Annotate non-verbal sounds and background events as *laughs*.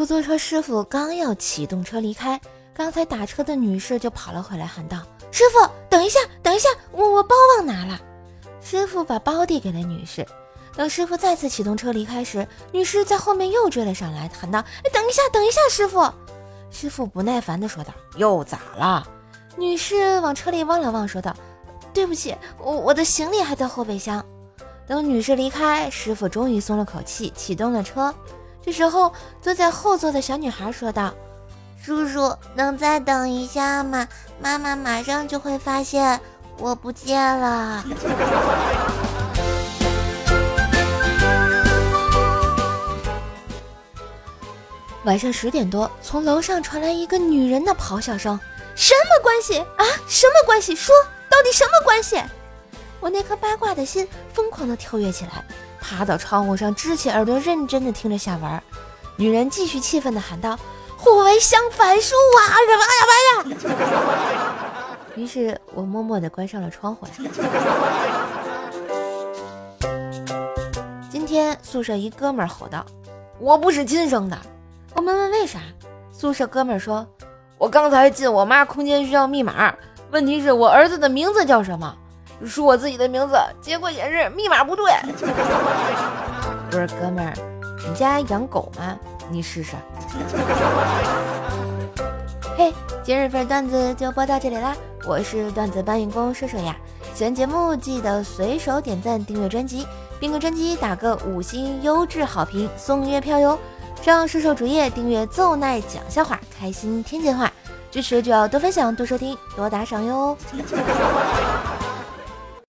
出租车师傅刚要启动车离开，刚才打车的女士就跑了回来，喊道：“师傅，等一下，等一下，我我包忘拿了。”师傅把包递给了女士。等师傅再次启动车离开时，女士在后面又追了上来，喊道：“哎，等一下，等一下，师傅！”师傅不耐烦地说道：“又咋了？”女士往车里望了望，说道：“对不起，我我的行李还在后备箱。”等女士离开，师傅终于松了口气，启动了车。这时候，坐在后座的小女孩说道：“叔叔，能再等一下吗？妈妈马上就会发现我不见了。”晚上十点多，从楼上传来一个女人的咆哮声：“什么关系啊？什么关系？说到底什么关系？”我那颗八卦的心疯狂的跳跃起来，爬到窗户上，支起耳朵，认真的听着下文。女人继续气愤的喊道：“互为相反数啊！什么呀妈呀！” *laughs* 于是我默默的关上了窗户。今天宿舍一哥们儿吼道：“我不是亲生的。”我们问为啥，宿舍哥们儿说：“我刚才进我妈空间需要密码，问题是我儿子的名字叫什么？输我自己的名字，结果显示密码不对。”不是哥们儿，你家养狗吗？你试试。嘿，今日份段子就播到这里啦，我是段子搬运工射手呀。喜欢节目记得随手点赞、订阅专辑，并给专辑打个五星优质好评，送月票哟。上射手主页订阅奏奈讲笑话，开心天津话，支持就要多分享、多收听、多打赏哟。